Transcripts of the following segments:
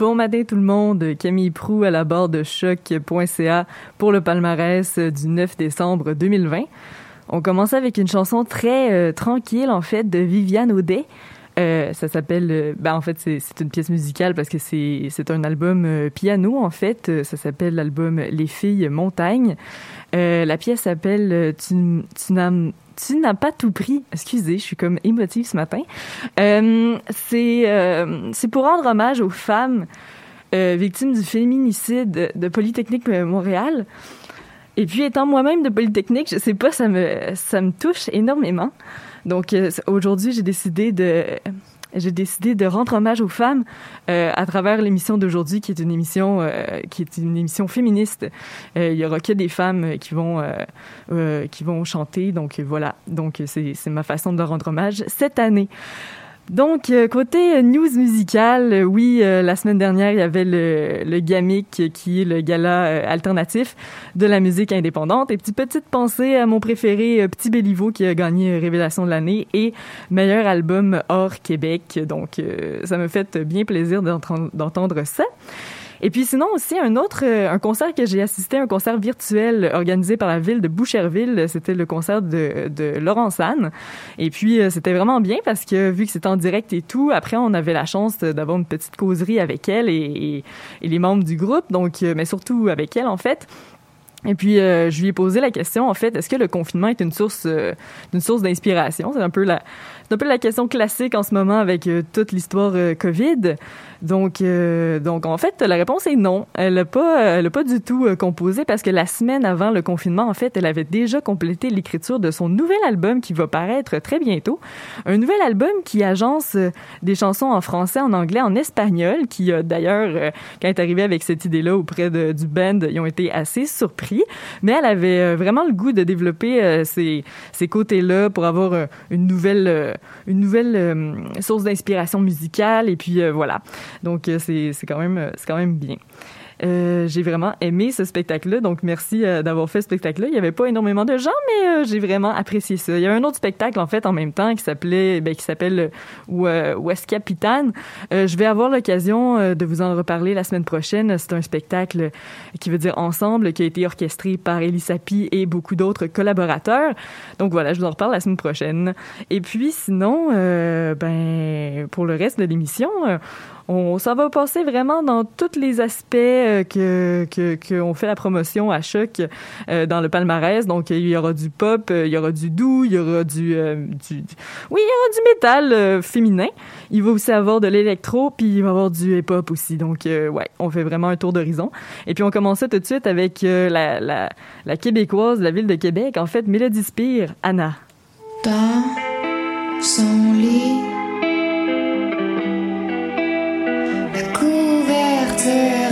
Bon matin tout le monde, Camille Prou à la barre de choc.ca pour le palmarès du 9 décembre 2020. On commence avec une chanson très euh, tranquille en fait de Viviane Audet. Euh, ça s'appelle, euh, ben en fait c'est une pièce musicale parce que c'est un album piano en fait. Ça s'appelle l'album Les filles montagne. la pièce s'appelle Tu, tu tu n'as pas tout pris. Excusez, je suis comme émotive ce matin. Euh, c'est euh, c'est pour rendre hommage aux femmes euh, victimes du féminicide de Polytechnique Montréal. Et puis étant moi-même de Polytechnique, je sais pas, ça me ça me touche énormément. Donc aujourd'hui, j'ai décidé de j'ai décidé de rendre hommage aux femmes euh, à travers l'émission d'aujourd'hui, qui est une émission euh, qui est une émission féministe. Euh, il y aura que des femmes qui vont qui vont chanter, donc voilà. Donc c'est c'est ma façon de rendre hommage cette année. Donc, euh, côté euh, news musicale, euh, oui, la semaine dernière, il y avait le, le GAMIC, qui est le gala alternatif de la musique indépendante. Et petite petite pensée à mon préféré, Petit Béliveau, qui a gagné Révélation de l'année et meilleur album hors Québec. Donc, ça me fait bien plaisir d'entendre ça. Et puis sinon aussi un autre euh, un concert que j'ai assisté, un concert virtuel organisé par la ville de Boucherville, c'était le concert de, de Laurence Anne. Et puis euh, c'était vraiment bien parce que vu que c'était en direct et tout, après on avait la chance d'avoir une petite causerie avec elle et, et, et les membres du groupe, donc euh, mais surtout avec elle en fait. Et puis je lui ai posé la question en fait, est-ce que le confinement est une source une source d'inspiration? C'est un peu la un peu la question classique en ce moment avec toute l'histoire Covid. Donc, euh, donc en fait, la réponse est non. Elle n'a pas, elle a pas du tout euh, composé parce que la semaine avant le confinement, en fait, elle avait déjà complété l'écriture de son nouvel album qui va paraître très bientôt. Un nouvel album qui agence euh, des chansons en français, en anglais, en espagnol, qui d'ailleurs, quand elle est arrivée avec cette idée-là auprès de, du band, ils ont été assez surpris. Mais elle avait vraiment le goût de développer ces, ces côtés-là pour avoir une nouvelle, une nouvelle source d'inspiration musicale. Et puis voilà. Donc, euh, c'est quand même, euh, quand même bien. Euh, j'ai vraiment aimé ce spectacle-là, donc merci euh, d'avoir fait ce spectacle-là. Il y avait pas énormément de gens, mais euh, j'ai vraiment apprécié ça. Il y a un autre spectacle en fait en même temps qui s'appelait, ben, qui s'appelle West Capitane. je vais avoir l'occasion de vous en reparler la semaine prochaine. C'est un spectacle qui veut dire ensemble, qui a été orchestré par Elie Sapi et beaucoup d'autres collaborateurs. Donc voilà, je vous en reparle la semaine prochaine. Et puis sinon, ben pour le reste de l'émission on, ça va passer vraiment dans tous les aspects euh, que qu'on fait la promotion à Choc euh, dans le palmarès. Donc, il y aura du pop, euh, il y aura du doux, il y aura du, du, oui, il y aura du métal féminin. Il va aussi avoir de l'électro, puis il va avoir du hip-hop aussi. Donc, ouais, on fait vraiment un tour d'horizon. Et puis, on commence tout de suite avec la, la, la québécoise de la ville de Québec, en fait, Mélodie Spire, Anna. Dans son lit day.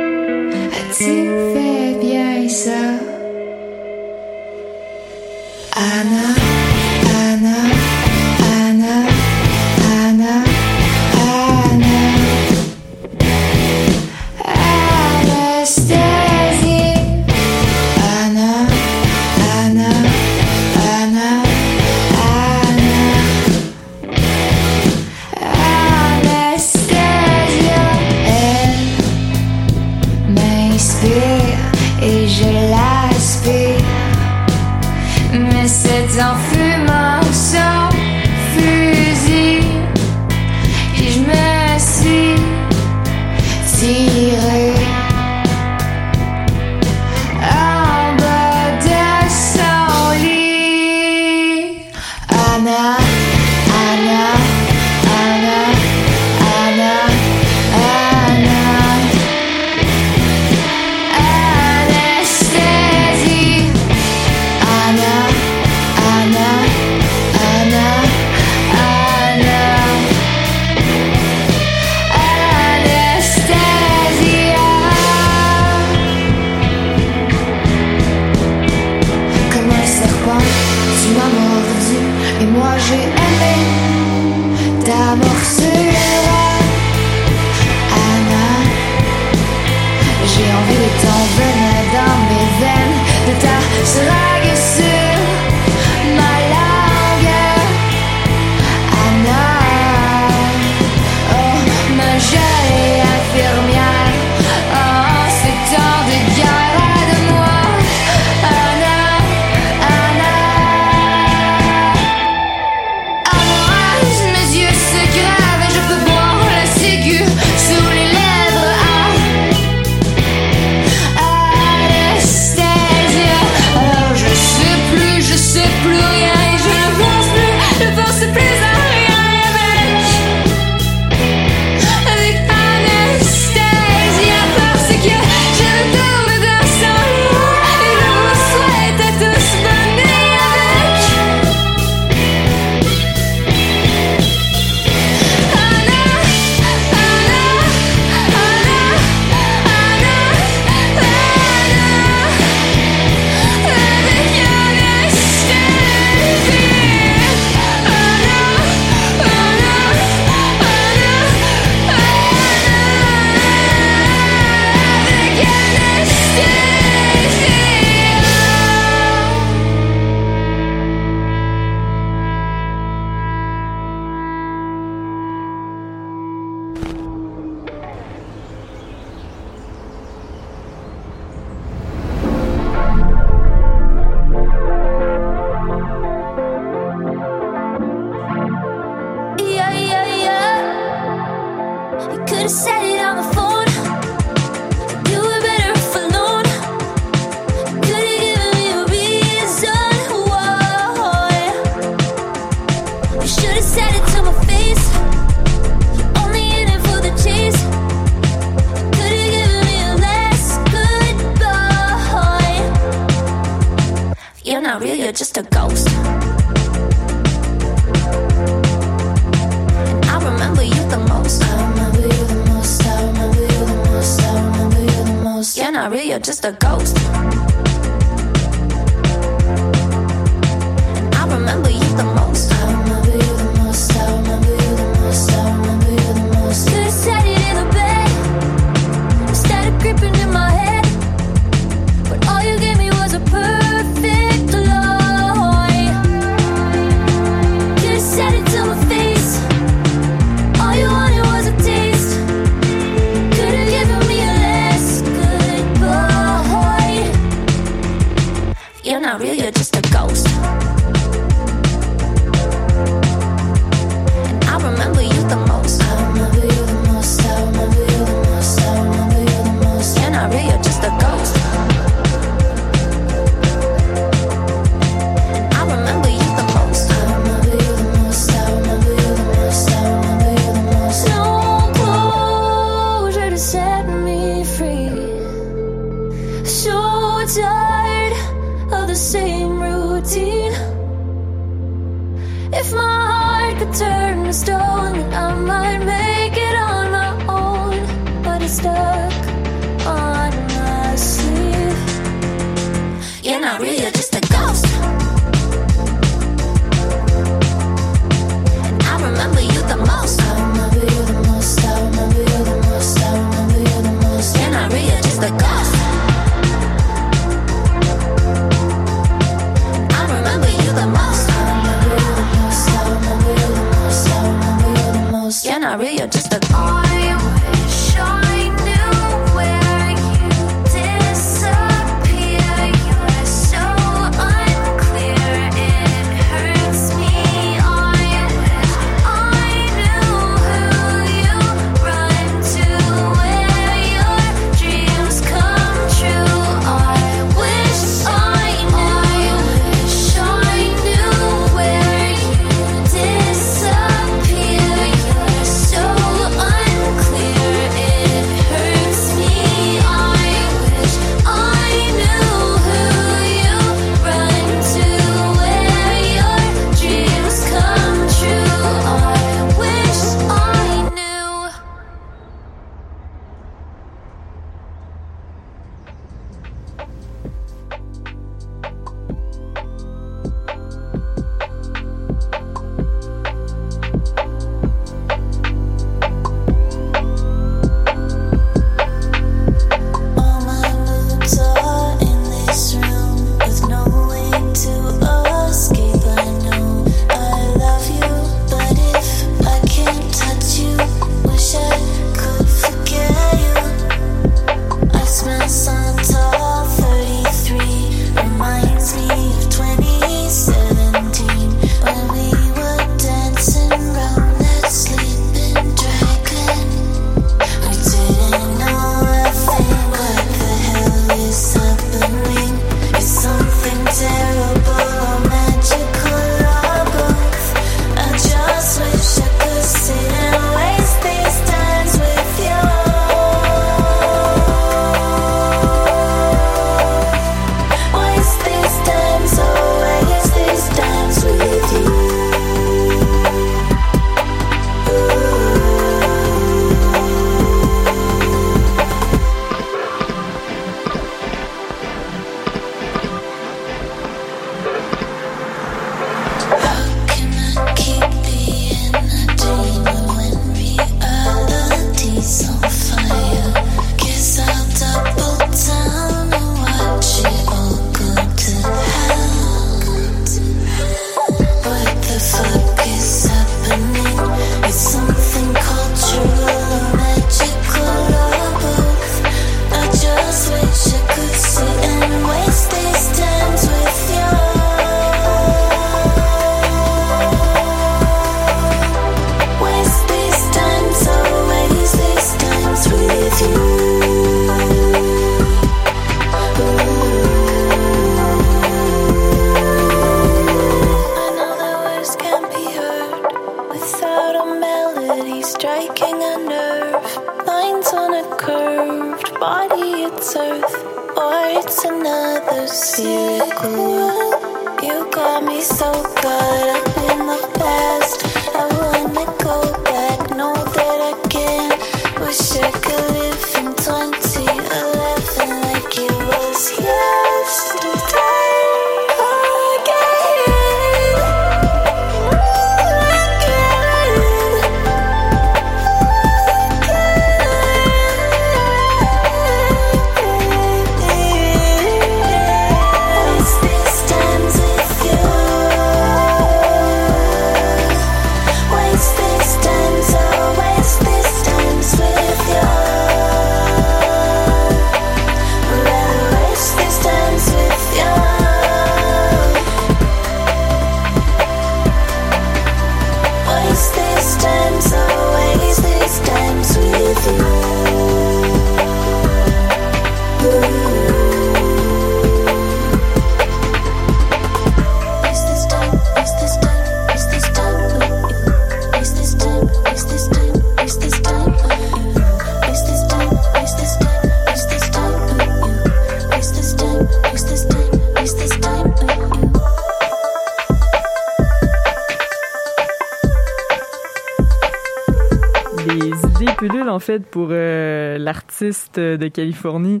Fait, pour euh, l'artiste de Californie,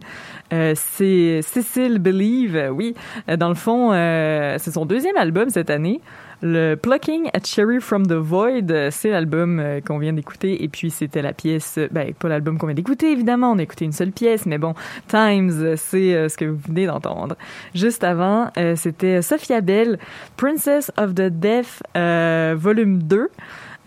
euh, c'est Cecil Believe. Euh, Oui, Euh, dans le fond, euh, c'est son deuxième album cette année. Le Plucking a Cherry from the Void, euh, c'est l'album euh, qu'on vient d'écouter. Et puis, c'était la pièce, euh, ben, pas l'album qu'on vient d'écouter, évidemment. On a écouté une seule pièce, mais bon, Times, euh, c'est euh, ce que vous venez d'entendre. Juste avant, euh, c'était Sophia Bell, Princess of the Deaf, euh, volume 2.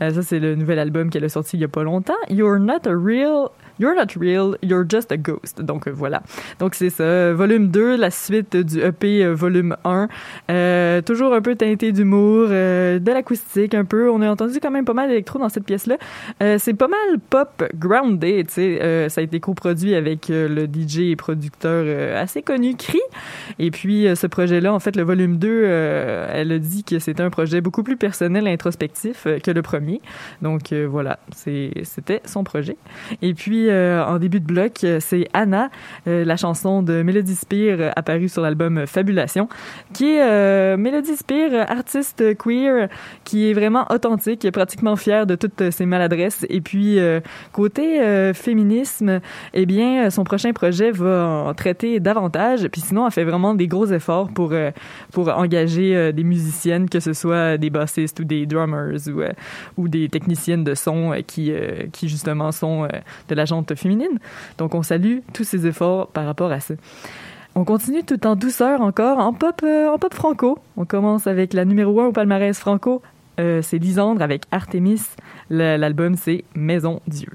Euh, ça, c'est le nouvel album qu'elle a sorti il y a pas longtemps. You're not a real... You're not real, you're just a ghost. Donc euh, voilà. Donc c'est ça. Volume 2, la suite du EP euh, volume 1. Euh, toujours un peu teinté d'humour, euh, de l'acoustique un peu. On a entendu quand même pas mal d'électro dans cette pièce-là. Euh, c'est pas mal pop grounded, tu sais. Euh, ça a été coproduit avec le DJ et producteur assez connu, Cree. Et puis ce projet-là, en fait, le volume 2, euh, elle a dit que c'était un projet beaucoup plus personnel et introspectif que le premier. Donc voilà, c'était son projet. Et puis euh, en début de bloc, euh, c'est Anna, euh, la chanson de Melody Spear euh, apparue sur l'album Fabulation, qui est euh, Melody Spear, euh, artiste queer, qui est vraiment authentique, pratiquement fière de toutes ses maladresses. Et puis côté féminisme, eh bien son prochain projet va en traiter davantage. Puis sinon, elle fait vraiment des gros efforts pour pour engager des musiciennes, que ce soit des bassistes ou des drummers ou ou des techniciennes de son qui qui justement sont de la jante féminine. Donc on salue tous ces efforts par rapport à ça. On continue tout en douceur encore en pop euh, en pop franco. On commence avec la numéro 1 au palmarès franco. Euh, c'est Lisandre avec Artemis. L'album c'est Maison Dieu.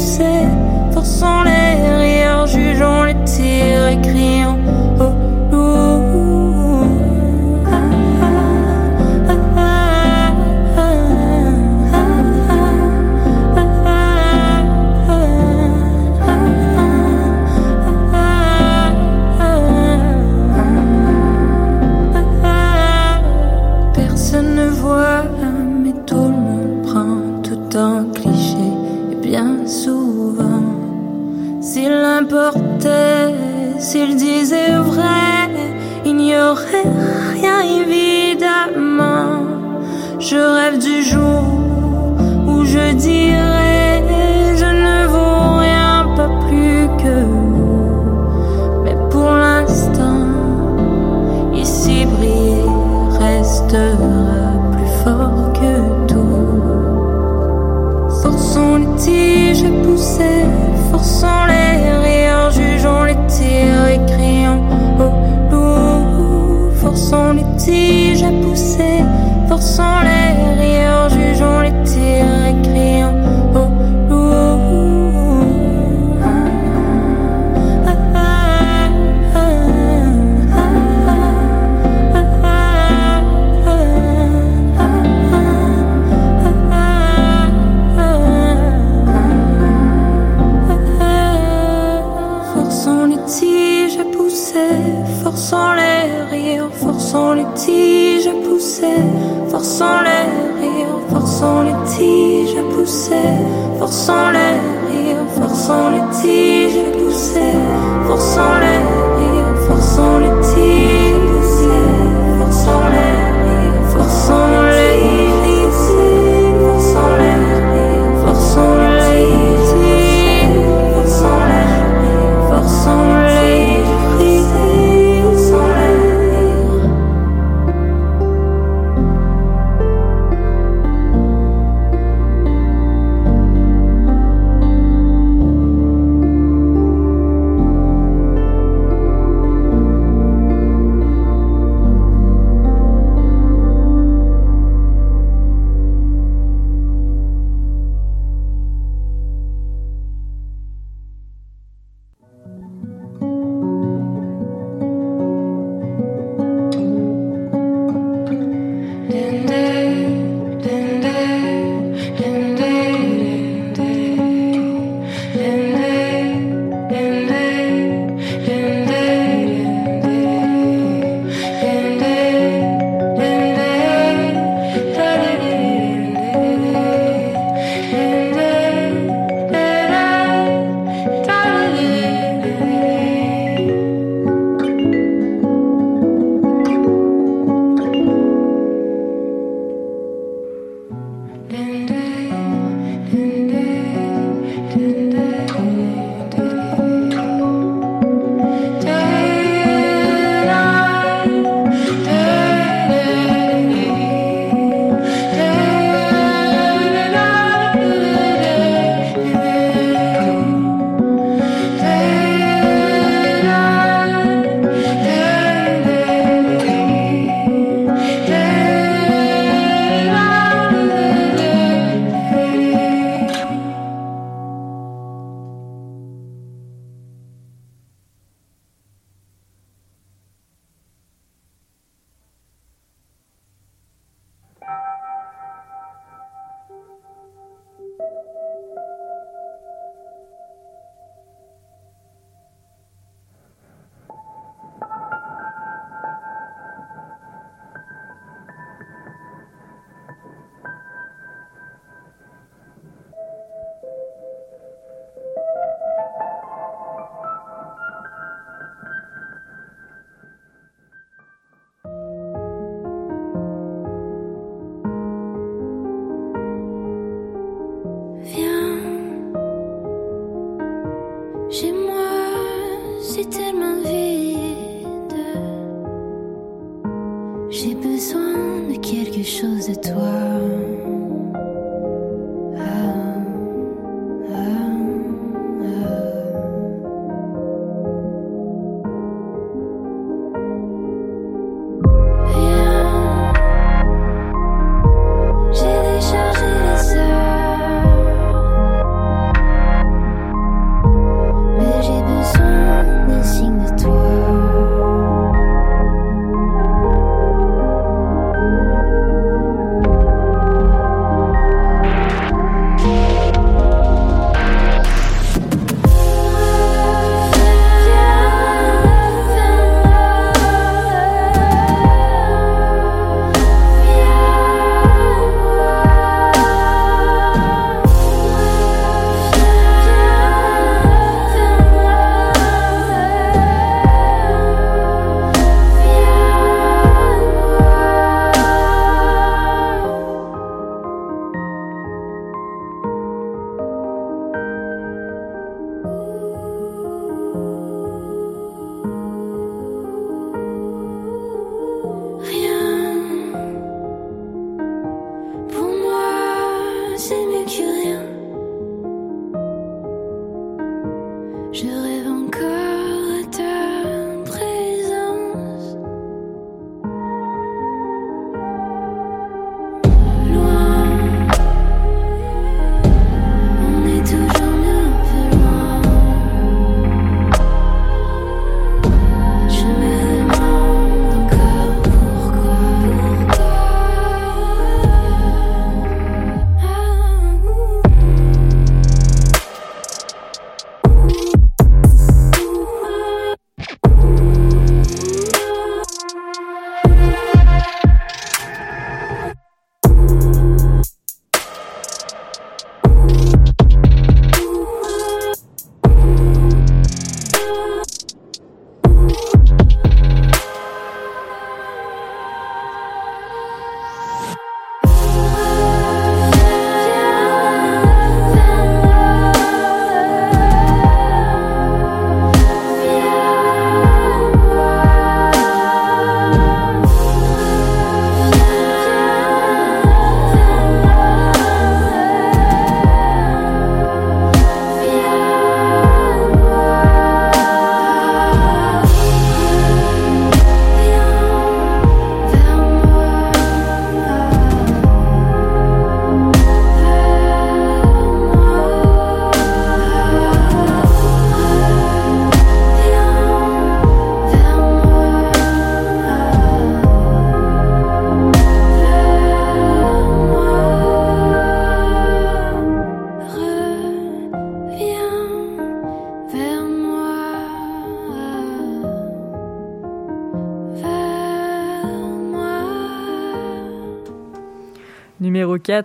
Pousser, forçons les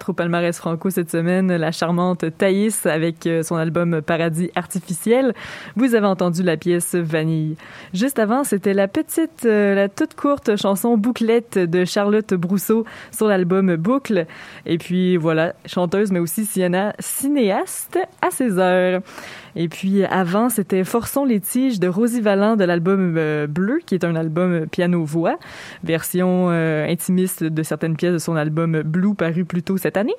au palmarès franco cette semaine, la charmante Thaïs avec euh, son album Paradis artificiel. Vous avez entendu la pièce Vanille. Juste avant, c'était la petite, euh, la toute courte chanson Bouclette de Charlotte Brousseau sur l'album Boucle. Et puis voilà, chanteuse mais aussi cinéaste à 16 heures. Et puis avant, c'était Forçons les tiges de Rosie Vallant de l'album euh, Bleu, qui est un album piano-voix, version euh, intimiste de certaines pièces de son album Blue paru plus tôt cette année.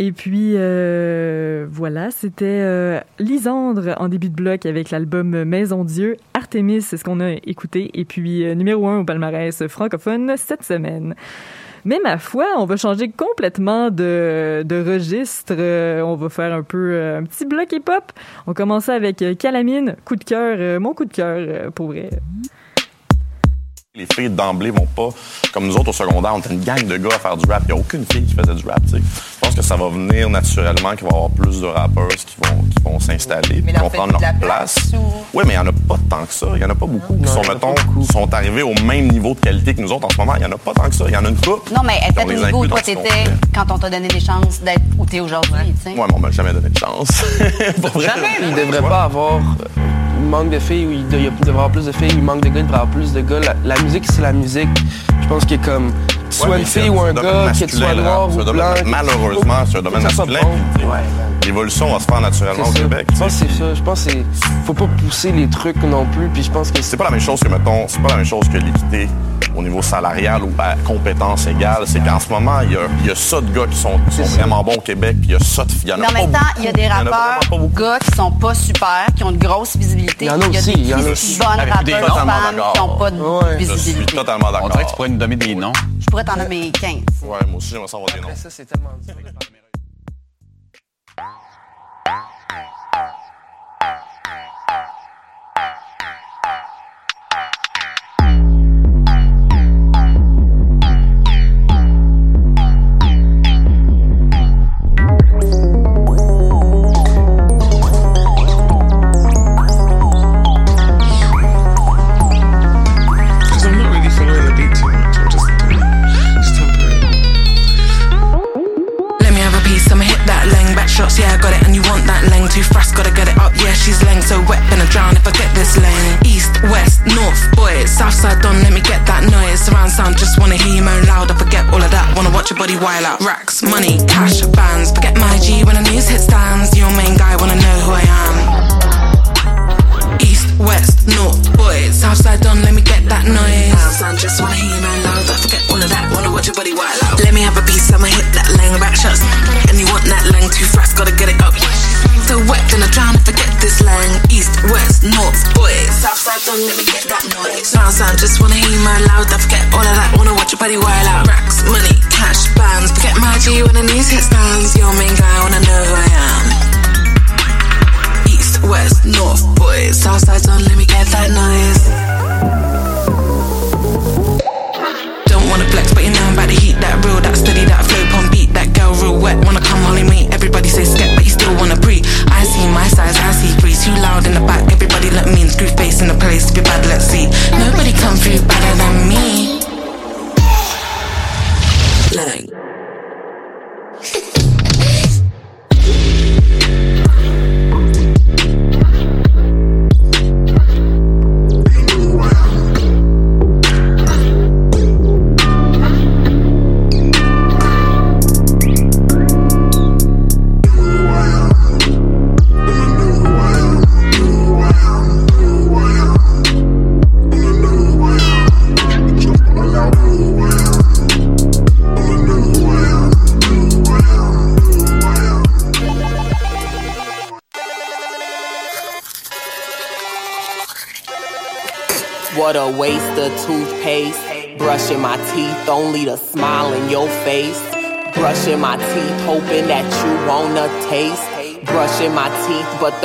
Et puis euh, voilà, c'était euh, Lisandre en début de bloc avec l'album Maison Dieu. Artemis, c'est ce qu'on a écouté. Et puis euh, numéro un au palmarès francophone cette semaine. Mais ma foi, on va changer complètement de, registre. Euh, on va faire un peu euh, un petit bloc hip-hop. On commence avec euh, Calamine, coup de cœur, mon coup de cœur pour vrai. Les filles d'emblée vont pas, comme nous autres au secondaire, on était une gang de gars à faire du rap. Il n'y a aucune fille qui faisait du rap. tu sais. Que ça va venir naturellement, qu'il va y avoir plus de rappeurs qui vont, qui vont s'installer, Mais qui vont prendre leur place. place ou- Oui, mais il n'y en a pas tant que ça. Il n'y en a pas beaucoup qui Non, sont, mettons, beaucoup. sont arrivés au même niveau de qualité que nous autres en ce moment. Il n'y en a pas tant que ça. Il y en a une couple. Non, mais les au niveau où toi t'étais quand on t'a donné des chances d'être où t'es aujourd'hui, tu sais. Ouais, mais on m'a jamais donné de chance. Pour vrai. Il devrait pas avoir euh, il manque de filles ou il, de- il devrait avoir plus de filles, il manque de gars, il devrait avoir plus de gars. La, la musique, c'est la musique. Je pense qu'il est comme, Ouais, mais une fille ou un domaine gars, sois le noir ou blanc. Malheureusement, c'est un domaine soit masculin. l'évolution va se faire naturellement au. Québec. Je pense que c'est ça. Je pense que. Faut pas pousser les trucs non plus. Puis je pense que C'est pas la même chose que, mettons, c'est pas la même chose que l'équité au niveau salarial ou à compétence égale. C'est qu'en ce moment, il y a, il y a ça de gars qui sont, qui sont vraiment bons au Québec, puis il y a ça de a Mais en pas même temps, il y a des rappeurs, gars qui sont pas super, qui ont une grosse visibilité. Il y en a aussi, des il y en a aussi. bonnes des rappeurs femmes qui d'accord. n'ont pas de Ouais. Je suis visibilité. totalement On dirait que d'accord. tu pourrais nous donner des noms. Pourrais t'en nommer 15. Ouais, moi aussi, j'aimerais savoir des noms. Ça, c'est tellement dur. Denise Estancia, me encanta.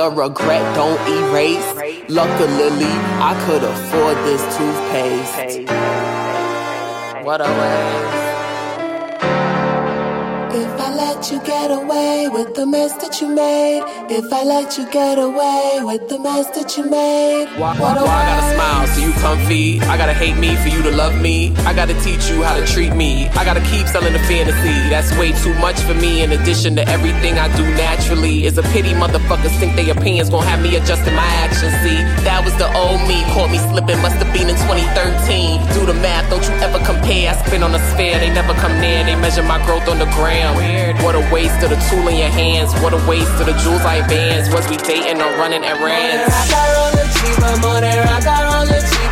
The regret don't erase. Luckily, I could afford this toothpaste. What a waste. If I let you get away with the mess that you made, if I let you get away with the mess that you made, Why, what a why I gotta smile so you comfy? I gotta hate me for you to love me. I gotta teach you how to treat me. I gotta keep selling the fantasy. That's way too much for me. In addition to everything I do naturally, it's a pity motherfuckers think their opinions gon' have me adjusting my actions. See, that was the old me. Caught me slipping, must have been in 2013. Do the math, don't you ever compare. I spin on a sphere, they never come near. They measure my growth on the gram. Weird. What a waste of the tool in your hands. What a waste of the jewels I advance. Was we dating or running errands? I got all the cheaper money, I got the cheaper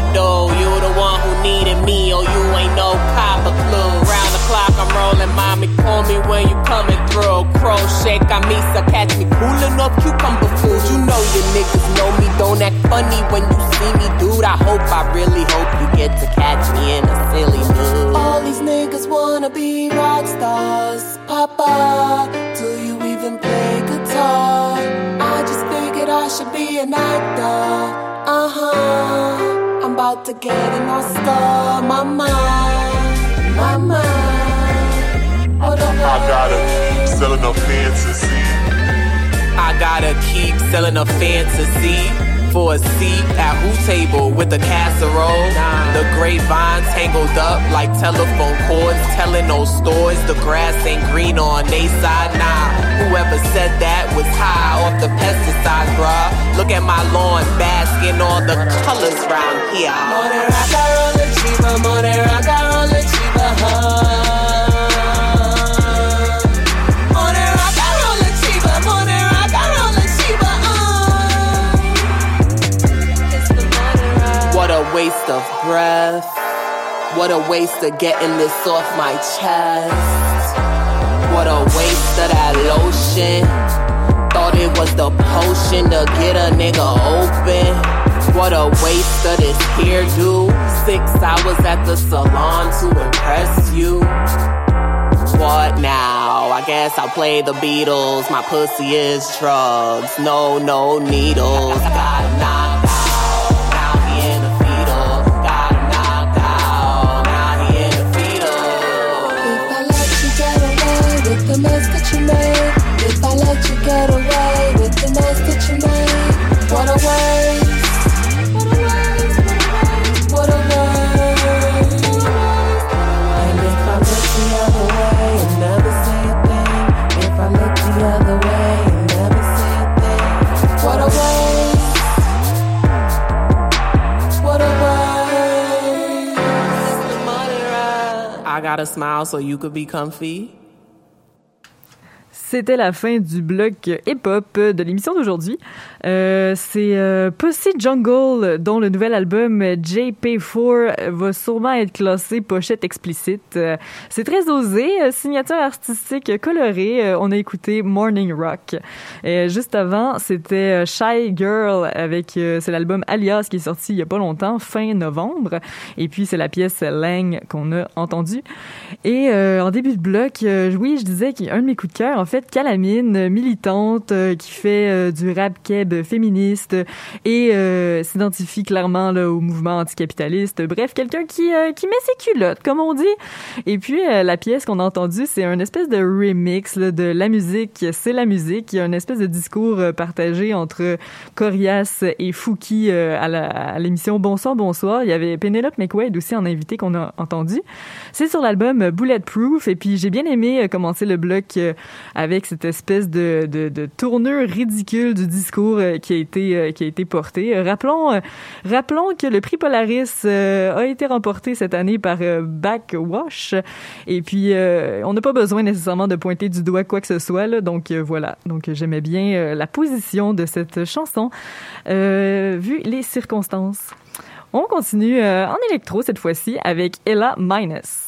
you trying? You the one who needed me, or you ain't no copper clue. Round the clock, I'm rolling, mommy. Call me when you coming through. Crochet, camisa, catch me cooling off cucumber fools. You know your niggas know me. Don't act funny when you see me, dude. I hope, I really hope you get to catch me in a silly mood. All these niggas wanna be rock stars. Papa, do you even play guitar? I just figured I should be an actor. Uh huh. I'm about to get an Oscar. My mind, my mind. What a I gotta keep selling a fantasy. I gotta keep selling a fantasy. For a seat at who table with a casserole. The grapevine tangled up like telephone cords, telling those stories the grass ain't green on they side. Nah, whoever said that was high off the pesticides, bruh. Look at my lawn, basking all the colors round here. More rock and roll chiva, more rock and roll chiva, huh? Waste of breath. What a waste of getting this off my chest. What a waste of that lotion. Thought it was the potion to get a nigga open. What a waste of this hairdo. Six hours at the salon to impress you. What now? I guess I'll play the Beatles. My pussy is drugs. No, no needles. Got him got a smile so you could be comfy. C'était la fin du bloc hip-hop de l'émission d'aujourd'hui. Euh, c'est euh, Pussy Jungle, dont le nouvel album JP4 va sûrement être classé pochette explicite. Euh, c'est très osé, signature artistique colorée. On a écouté Morning Rock. Juste avant, c'était Shy Girl avec c'est l'album Alias qui est sorti il y a pas longtemps, fin novembre. Et puis c'est la pièce Lang qu'on a entendue. Et en début de bloc, oui, je disais qu'un de mes coups de cœur, en fait, Calamine, militante, euh, qui fait euh, du rap keb féministe et euh, s'identifie clairement là, au mouvement anticapitaliste. Bref, quelqu'un qui, qui met ses culottes, comme on dit. Et puis, la pièce qu'on a entendue, c'est un espèce de remix de la musique, c'est la musique. Il y a une espèce de discours partagé entre Corias et Fouki à l'émission Bonsoir, Bonsoir. Il y avait Penelope McWade aussi en invité qu'on a entendu. C'est sur l'album Bulletproof et puis j'ai bien aimé commencer le bloc euh, avec cette espèce de, de, tournure ridicule du discours euh, qui a été euh, qui a été porté. Euh, Rappelons rappelons que le prix Polaris a été remporté cette année par Backwash et puis on n'a pas besoin nécessairement de pointer du doigt quoi que ce soit là, donc voilà. Donc j'aimais bien la position de cette chanson vu les circonstances. On continue en électro cette fois-ci avec Ella Minus.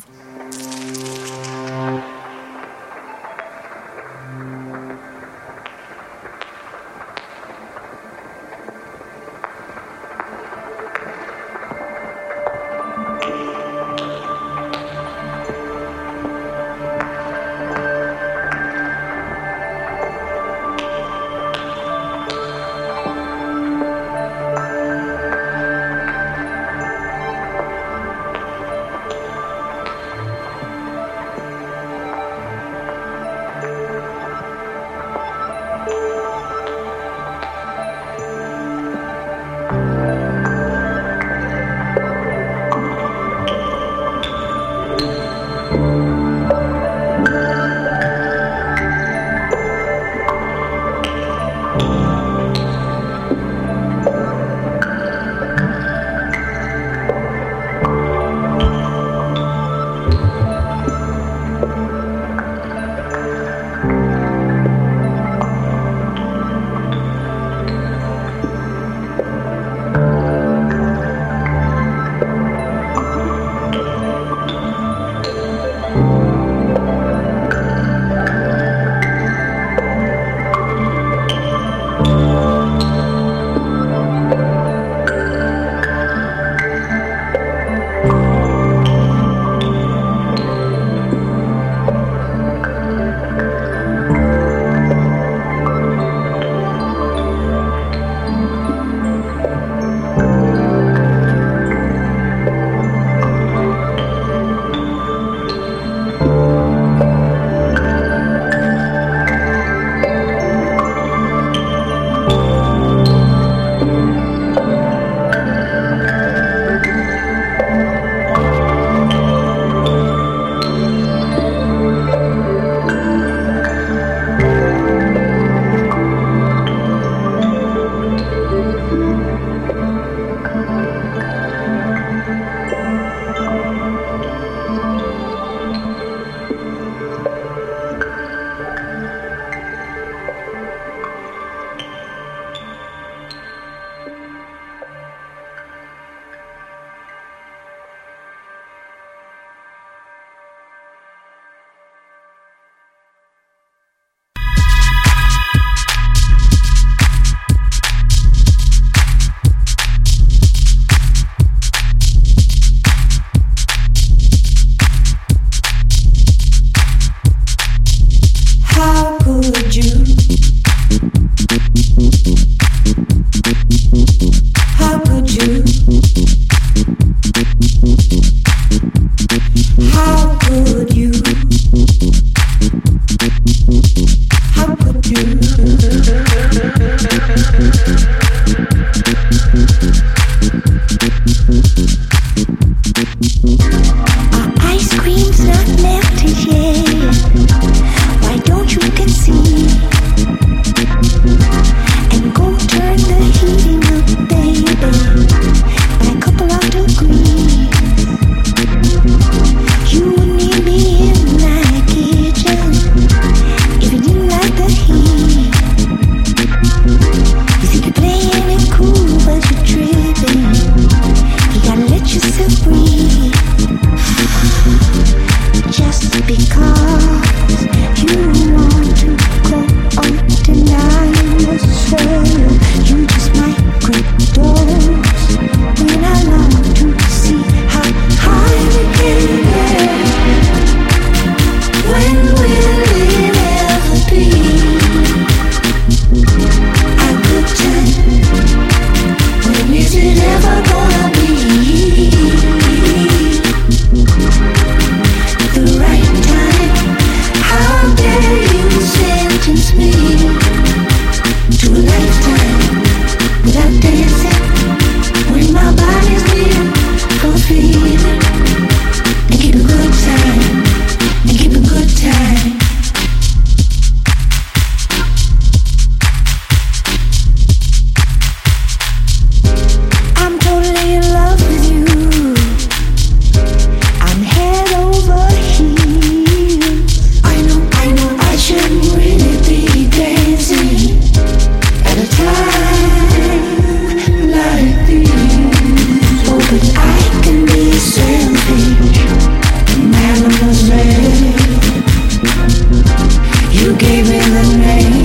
you gave me the name.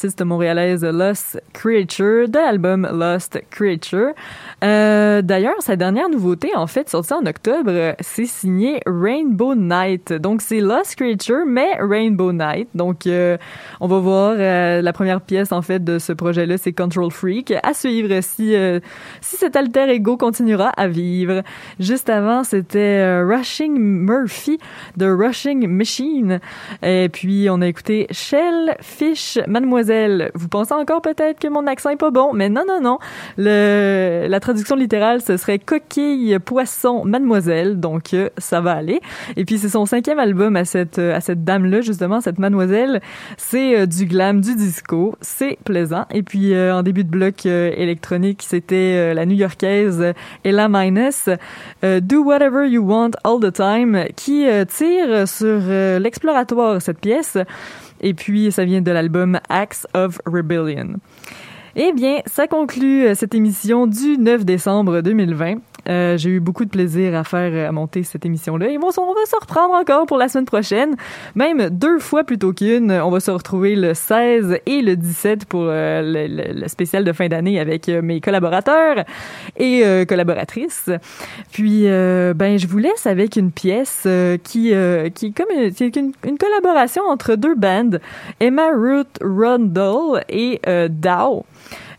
L'artiste montréalaise Lost Creature, de l'album Lost Creature. Euh, D'ailleurs, sa dernière nouveauté, en fait, sortie en octobre, c'est signé Rainbow Night. Donc, c'est Lost Creature, mais Rainbow Night. Donc, euh, on va voir euh, la première pièce, en fait, de ce projet-là, c'est Control Freak. À suivre si, si cet alter ego continuera à vivre. Juste avant, c'était Rushing Murphy de Rushing Machine. Et puis, on a écouté Shell Fish Mademoiselle. Vous pensez encore peut-être que mon accent est pas bon, mais non, non, non. Le, la traduction littérale, ce serait Coquille Poisson Mademoiselle. Donc, euh, ça va aller. Et puis, c'est son cinquième album à cette, euh, à cette dame-là, justement, cette mademoiselle. C'est euh, du glam, du disco. C'est plaisant. Et puis, en début de bloc électronique, c'était la new-yorkaise Ella Minus, Do Whatever You Want All the Time, qui tire sur l'exploratoire, cette pièce. Et puis, ça vient de l'album Acts of Rebellion. Eh bien, ça conclut euh, cette émission du 9 décembre 2020. Euh, J'ai eu beaucoup de plaisir à faire, euh, à monter cette émission-là. Et bon, on va se reprendre encore pour la semaine prochaine. Même deux fois plutôt qu'une. On va se retrouver le 16 et le 17 pour euh, le, spécial de fin d'année avec euh, mes collaborateurs et collaboratrices. Puis, ben, je vous laisse avec une pièce qui, qui est comme une, c'est une, une collaboration entre deux bandes, Emma Ruth Rundle et Dow.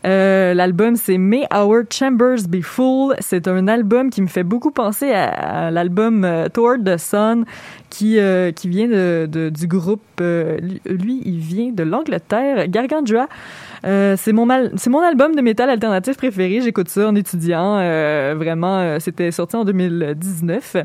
Euh, l'album c'est May Our Chambers Be Full. C'est un album qui me fait beaucoup penser à, l'album euh, Toward the Sun qui euh, qui vient de, du groupe euh, lui, il vient de l'Angleterre, Gargantua. Euh, c'est mon mon album de métal alternatif préféré. J'écoute ça en étudiant. vraiment, c'était sorti en 2019.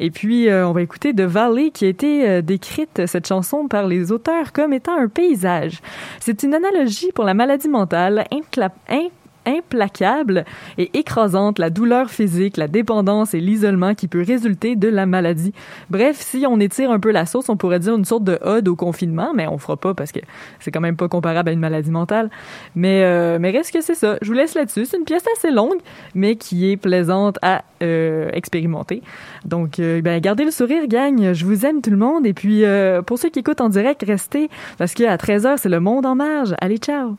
Et puis, on va écouter The Valley, qui a été décrite cette chanson par les auteurs comme étant un paysage. C'est une analogie pour la maladie mentale incla- in- implacable et écrasante, la douleur physique, la dépendance et l'isolement qui peut résulter de la maladie. Bref, si on étire un peu la sauce, on pourrait dire une sorte de ode au confinement, mais on fera pas parce que c'est quand même pas comparable à une maladie mentale. Mais, euh, mais reste que c'est ça. Je vous laisse là-dessus. C'est une pièce assez longue, mais qui est plaisante à euh, expérimenter. Donc, euh, ben, gardez le sourire, gang. Je vous aime tout le monde. Et puis, euh, pour ceux qui écoutent en direct, restez parce qu'à 13h, c'est le monde en marge. Allez, ciao!